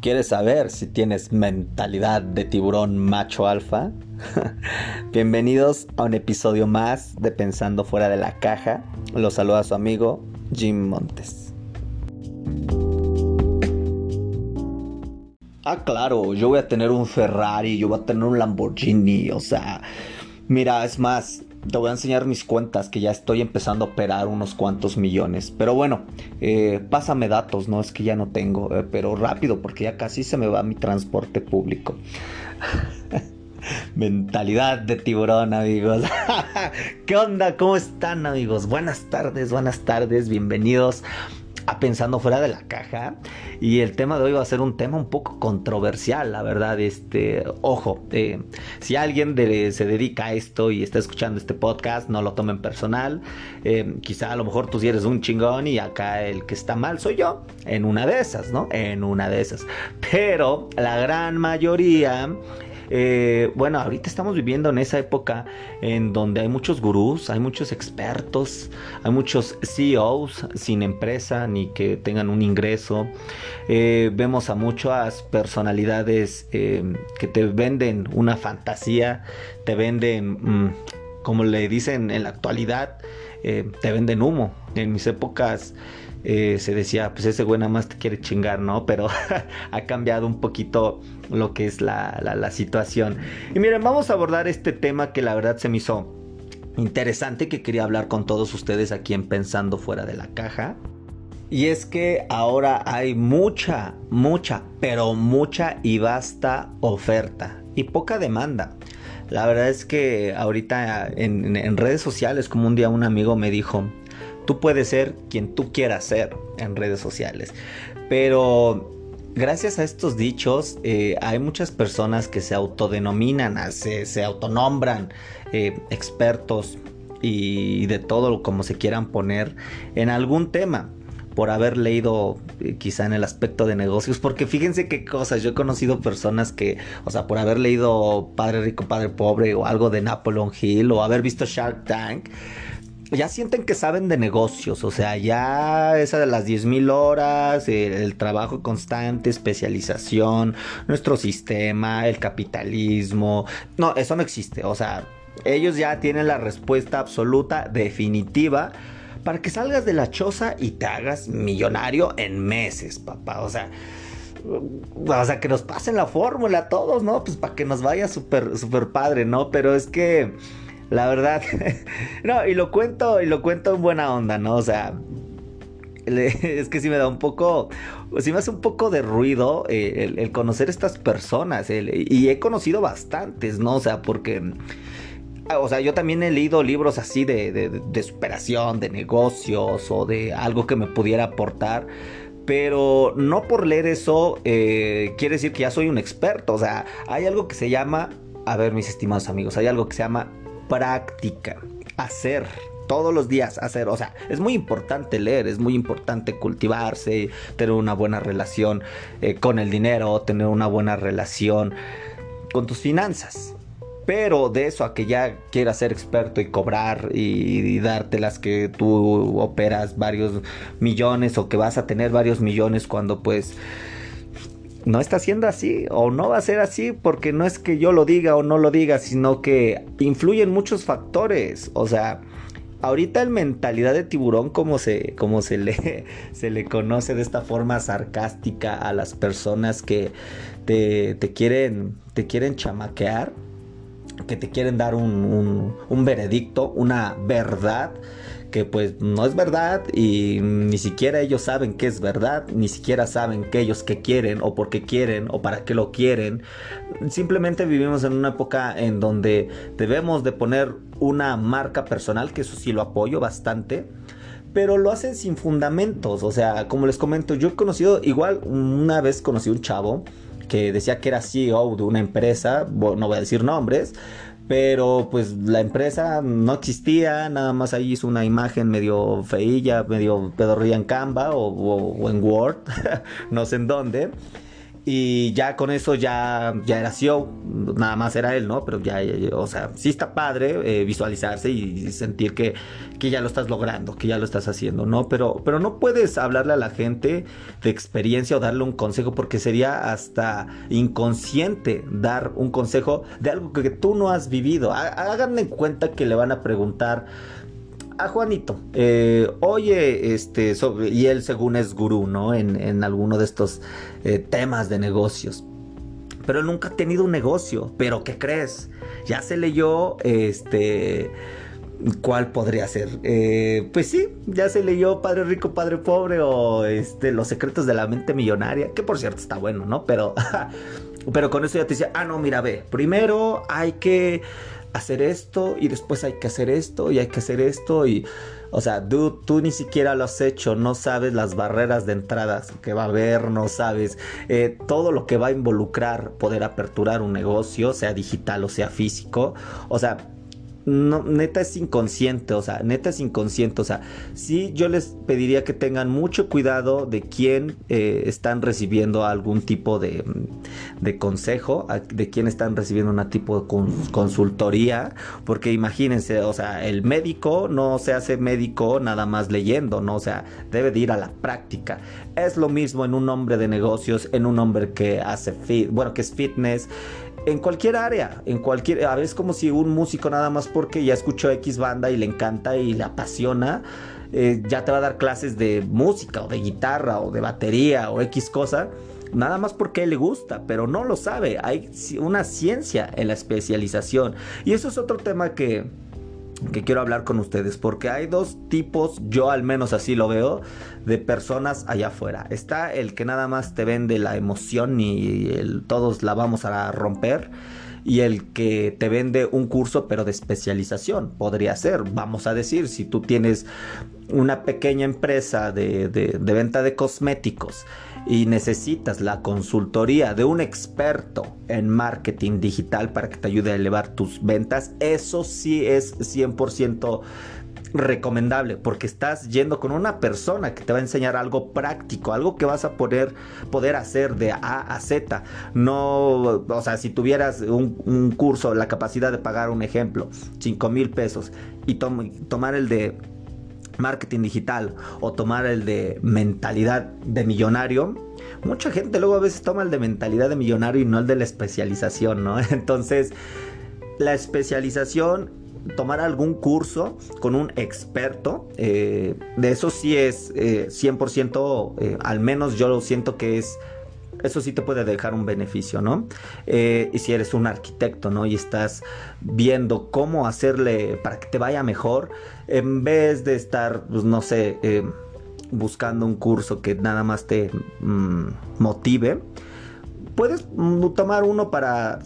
¿Quieres saber si tienes mentalidad de tiburón macho alfa? Bienvenidos a un episodio más de Pensando fuera de la caja. Los saluda su amigo Jim Montes. Ah, claro, yo voy a tener un Ferrari, yo voy a tener un Lamborghini, o sea, mira, es más, te voy a enseñar mis cuentas que ya estoy empezando a operar unos cuantos millones. Pero bueno, eh, pásame datos, no es que ya no tengo, eh, pero rápido porque ya casi se me va mi transporte público. Mentalidad de tiburón, amigos. ¿Qué onda? ¿Cómo están, amigos? Buenas tardes, buenas tardes, bienvenidos pensando fuera de la caja y el tema de hoy va a ser un tema un poco controversial, la verdad. Este, ojo, eh, si alguien se dedica a esto y está escuchando este podcast, no lo tomen personal. Eh, quizá a lo mejor tú sí eres un chingón y acá el que está mal soy yo. En una de esas, ¿no? En una de esas. Pero la gran mayoría eh, bueno, ahorita estamos viviendo en esa época en donde hay muchos gurús, hay muchos expertos, hay muchos CEOs sin empresa ni que tengan un ingreso. Eh, vemos a muchas personalidades eh, que te venden una fantasía, te venden, mm, como le dicen en la actualidad, te venden humo. En mis épocas eh, se decía, pues ese güey nada más te quiere chingar, ¿no? Pero ha cambiado un poquito lo que es la, la, situación. Y miren, vamos a abordar este tema que la verdad se me hizo interesante, que quería hablar con todos ustedes aquí en Pensando fuera de la caja. Y es que ahora hay mucha, mucha, pero mucha y vasta oferta y poca demanda. La verdad es que ahorita en, en redes sociales, como un día un amigo me dijo, Tú puedes ser quien tú quieras ser en redes sociales. Pero gracias a estos dichos eh, hay muchas personas que se autodenominan, se, se autonombran eh, expertos y de todo como se quieran poner en algún tema por haber leído eh, quizá en el aspecto de negocios, porque fíjense qué cosas, yo he conocido personas que, o sea, por haber leído Padre Rico, Padre Pobre o algo de Napoleon Hill o haber visto Shark Tank, ya sienten que saben de negocios, o sea, ya esa de las 10.000 horas, el, trabajo constante, especialización, nuestro sistema, el capitalismo, no, eso no existe, o sea, ellos ya tienen la respuesta absoluta, definitiva, para que salgas de la choza y te hagas millonario en meses, papá, o sea... O sea, que nos pasen la fórmula a todos, ¿no? Pues para que nos vaya súper, súper padre, ¿no? Pero es que la verdad. no, y lo cuento, y lo cuento en buena onda, ¿no? O sea, es que sí me da un poco, sí me hace un poco de ruido eh, el, conocer estas personas. y he conocido bastantes, ¿no? O sea, porque... O sea, yo también he leído libros así de, de, superación, de negocios o de algo que me pudiera aportar. Pero no por leer eso eh, quiere decir que ya soy un experto. O sea, hay algo que se llama, a ver mis estimados amigos, hay algo que se llama práctica, hacer todos los días hacer, o sea, es muy importante leer, es muy importante cultivarse, tener una buena relación eh, con el dinero, tener una buena relación con tus finanzas. Pero de eso a que ya quieras ser experto y cobrar y, y darte las que tú operas varios millones o que vas a tener varios millones cuando pues no está siendo así o no va a ser así porque no es que yo lo diga o no lo diga, sino que influyen muchos factores. O sea, ahorita el mentalidad de tiburón como se, como se, le, se le conoce de esta forma sarcástica a las personas que te, quieren, te quieren chamaquear, que te quieren dar un, un veredicto, una verdad que pues no es verdad y ni siquiera ellos saben que es verdad, ni siquiera saben que ellos que quieren o por qué quieren o para qué lo quieren. Simplemente vivimos en una época en donde debemos de poner una marca personal, que eso sí lo apoyo bastante pero lo hacen sin fundamentos. O sea, como les comento, yo he conocido, igual una vez conocí un chavo que decía que era CEO de una empresa, no voy a decir nombres, pero pues la empresa no existía, nada más ahí hizo una imagen medio feilla, medio pedorría en Canva o, en Word, no sé en dónde. Y ya con eso ya, ya era CEO, nada más era él, ¿no? Pero ya, o sea, sí está padre eh, visualizarse y sentir que, que, ya lo estás logrando, que ya lo estás haciendo, ¿no? Pero, pero no puedes hablarle a la gente de experiencia o darle un consejo porque sería hasta inconsciente dar un consejo de algo que tú no has vivido. Háganme en cuenta que le van a preguntar a Juanito, eh, oye, este, y él según es gurú, ¿no? En, alguno de estos eh, temas de negocios. Pero él nunca ha tenido un negocio. Pero ¿qué crees? Ya se leyó, este, ¿cuál podría ser? Eh, pues sí, ya se leyó Padre Rico, Padre Pobre o este, Los Secretos de la Mente Millonaria, que por cierto está bueno, ¿no? Pero, pero con eso ya te decía, ah, no, mira, ve, primero hay que hacer esto y después hay que hacer esto y hay que hacer esto y o sea, tú, tú ni siquiera lo has hecho, no sabes las barreras de entradas que va a haber, no sabes eh, todo lo que va a involucrar poder aperturar un negocio, sea digital o sea físico. O sea, no, neta es inconsciente, o sea, neta es inconsciente, o sea, sí yo les pediría que tengan mucho cuidado de quién eh, están recibiendo algún tipo de, de, consejo, de quién están recibiendo un tipo de consultoría, porque imagínense, o sea, el médico no se hace médico nada más leyendo, ¿no? O sea, debe de ir a la práctica. Es lo mismo en un hombre de negocios, en un hombre que hace fit, bueno, que es fitness, en cualquier área, en cualquier, a veces como si un músico nada más porque ya escuchó X banda y le encanta y le apasiona, eh, ya te va a dar clases de música o de guitarra o de batería o X cosa, nada más porque le gusta, pero no lo sabe, hay una ciencia en la especialización. Y eso es otro tema que que quiero hablar con ustedes porque hay dos tipos, yo al menos así lo veo, de personas allá afuera. Está el que nada más te vende la emoción y el, todos la vamos a romper y el que te vende un curso pero de especialización. Podría ser, vamos a decir, si tú tienes una pequeña empresa de, de, venta de cosméticos y necesitas la consultoría de un experto en marketing digital para que te ayude a elevar tus ventas, eso sí es 100% recomendable porque estás yendo con una persona que te va a enseñar algo práctico, algo que vas a poder, poder hacer de A a Z. No, o sea, si tuvieras un, curso, la capacidad de pagar un ejemplo, 5 mil pesos y tomar el de marketing digital o tomar el de mentalidad de millonario, mucha gente luego a veces toma el de mentalidad de millonario y no el de la especialización, ¿no? Entonces, la especialización tomar algún curso con un experto, eh, de eso sí es 100%, eh, eh, al menos yo lo siento que es eso sí te puede dejar un beneficio, ¿no? y si eres un arquitecto, ¿no? Y estás viendo cómo hacerle para que te vaya mejor, en vez de estar, pues no sé, buscando un curso que nada más te mm, motive, puedes mm, tomar uno para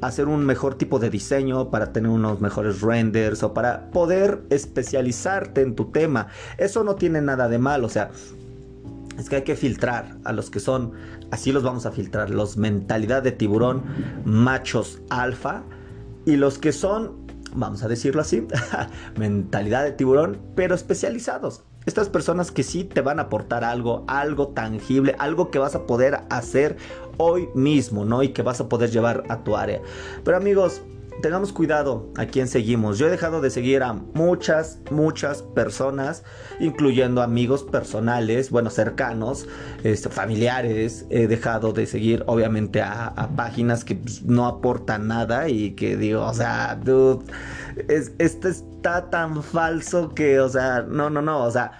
hacer un mejor tipo de diseño, para tener unos mejores renders o para poder especializarte en tu tema. Eso no tiene nada de mal, o sea, es que hay que filtrar a los que son, así los vamos a filtrar, los mentalidad de tiburón, machos alfa y los que son, vamos a decirlo así, mentalidad de tiburón, pero especializados. Estas personas que sí te van a aportar algo, algo tangible, algo que vas a poder hacer hoy mismo, ¿no? Y que vas a poder llevar a tu área. Pero amigos, tengamos cuidado a quién seguimos. Yo he dejado de seguir a muchas, muchas personas, incluyendo amigos personales, bueno, cercanos, este, familiares. He dejado de seguir, obviamente, a, páginas que pues, no aportan nada y que digo, o sea, dude, es, está tan falso que, o sea, no, no, no, o sea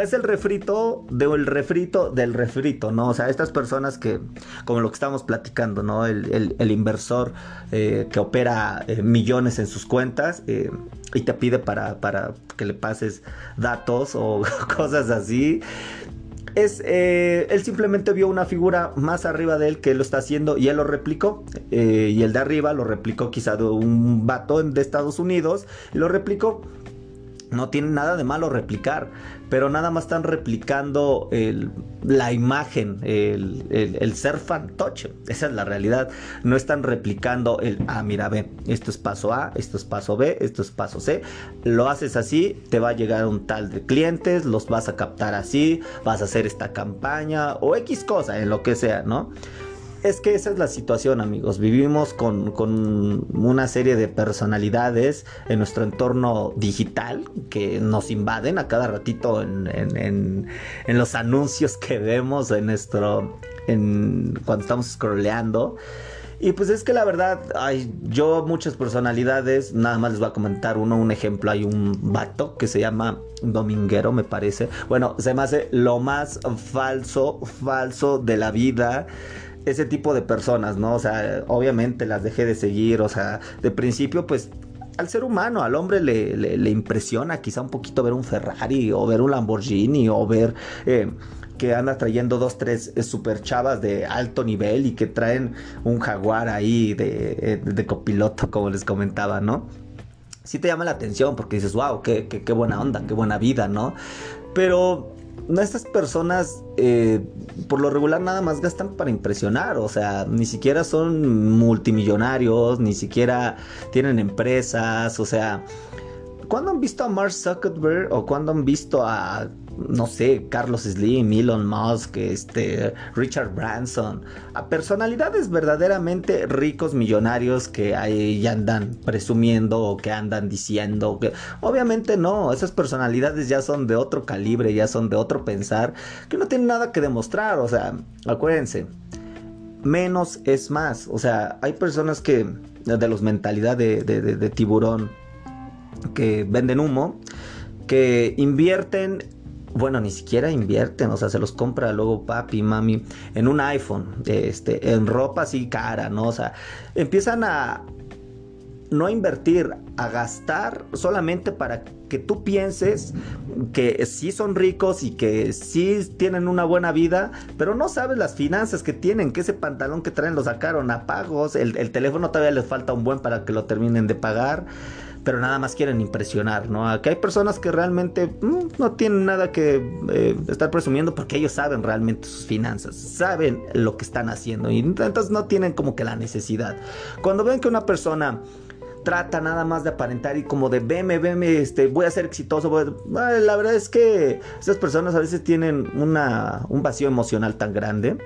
es el refrito del refrito del refrito, ¿no? O sea, estas personas que, como lo que estamos platicando, ¿no? El, inversor eh, que opera eh, millones en sus cuentas eh, y te pide para, para que le pases datos o cosas así. Es, él simplemente vio una figura más arriba de él que lo está haciendo y él lo replicó. y el de arriba lo replicó quizá de un vato de Estados Unidos y lo replicó no tiene nada de malo replicar, pero nada más están replicando la imagen, el, ser fantoche. Esa es la realidad. No están replicando el, ah, mira, ve, esto es paso A, esto es paso B, esto es paso C. Lo haces así, te va a llegar un tal de clientes, los vas a captar así, vas a hacer esta campaña o X cosa, en lo que sea, ¿no? Es que esa es la situación, amigos. Vivimos con, una serie de personalidades en nuestro entorno digital que nos invaden a cada ratito en, los anuncios que vemos en nuestro. cuando estamos scrolleando. Y pues es que la verdad, hay yo muchas personalidades, nada más les voy a comentar uno, un ejemplo, hay un vato que se llama Dominguero, me parece. Bueno, se me hace lo más falso, falso de la vida ese tipo de personas, ¿no? O sea, obviamente las dejé de seguir, o sea, de principio pues al ser humano, al hombre le, le, impresiona quizá un poquito ver un Ferrari o ver un Lamborghini o ver... Eh, que anda trayendo dos, tres eh, super chavas de alto nivel y que traen un jaguar ahí de, eh, de copiloto, como les comentaba, ¿no? Sí te llama la atención porque dices, wow, qué, qué, buena onda, qué buena vida, ¿no? Pero estas personas eh, por lo regular nada más gastan para impresionar, o sea, ni siquiera son multimillonarios, ni siquiera tienen empresas, o sea, ¿cuándo han visto a Mark Zuckerberg o cuándo han visto a no sé, Carlos Slim, Elon Musk, este, Richard Branson, a personalidades verdaderamente ricos, millonarios que ahí andan presumiendo o que andan diciendo que obviamente no, esas personalidades ya son de otro calibre, ya son de otro pensar, que no tienen nada que demostrar, o sea, acuérdense, menos es más, o sea, hay personas que de los mentalidad de, de tiburón que venden humo, que invierten bueno, ni siquiera invierten, o sea, se los compra luego papi, mami, en un iPhone, este, en ropa así cara, ¿no? O sea, empiezan a no invertir, a gastar solamente para que tú pienses que sí son ricos y que sí tienen una buena vida, pero no sabes las finanzas que tienen, que ese pantalón que traen lo sacaron a pagos, el, el teléfono todavía les falta un buen para que lo terminen de pagar pero nada más quieren impresionar, ¿no? Aquí hay personas que realmente mm, no tienen nada que eh, estar presumiendo porque ellos saben realmente sus finanzas, saben lo que están haciendo y entonces no tienen como que la necesidad. Cuando ven que una persona trata nada más de aparentar y como de veme, veme, este, voy a ser exitoso. La verdad es que esas personas a veces tienen una, un vacío emocional tan grande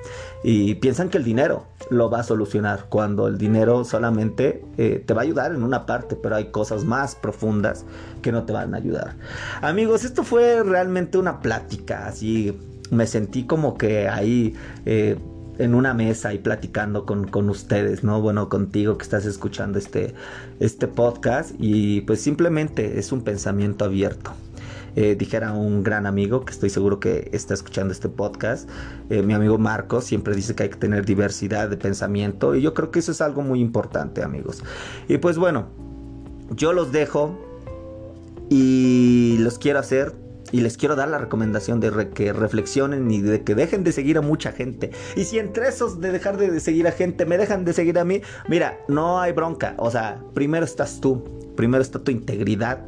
y piensan que el dinero lo va a solucionar cuando el dinero solamente eh, te va a ayudar en una parte, pero hay cosas más profundas que no te van a ayudar. Amigos, esto fue realmente una plática así. Me sentí como que ahí eh, en una mesa y platicando con, ustedes, ¿no? Bueno, contigo que estás escuchando este, este podcast y pues simplemente es un pensamiento abierto. Eh, dijera un gran amigo que estoy seguro que está escuchando este podcast, eh, mi amigo Marcos siempre dice que hay que tener diversidad de pensamiento y yo creo que eso es algo muy importante amigos. Y pues bueno, yo los dejo y los quiero hacer y les quiero dar la recomendación de que reflexionen y de que dejen de seguir a mucha gente. Y si entre esos de dejar de seguir a gente me dejan de seguir a mí, mira, no hay bronca. O sea, primero estás tú, primero está tu integridad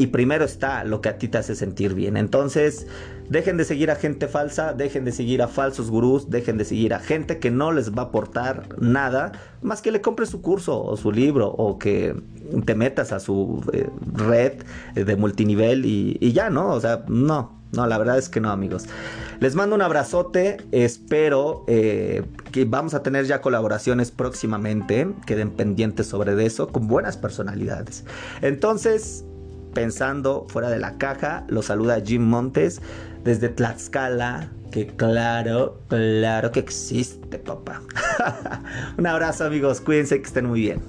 y primero está lo que a ti te hace sentir bien. Entonces, dejen de seguir a gente falsa, dejen de seguir a falsos gurús, dejen de seguir a gente que no les va a aportar nada más que le compres su curso o su libro o que te metas a su eh, red de multinivel y, ya, ¿no? O sea, no, no, la verdad es que no, amigos. Les mando un abrazote. Espero eh, que vamos a tener ya colaboraciones próximamente. Queden pendientes sobre eso con buenas personalidades. Entonces, pensando fuera de la caja. Lo saluda Jim Montes desde Tlaxcala. Que claro, claro que existe, papá. Un abrazo amigos, cuídense que estén muy bien.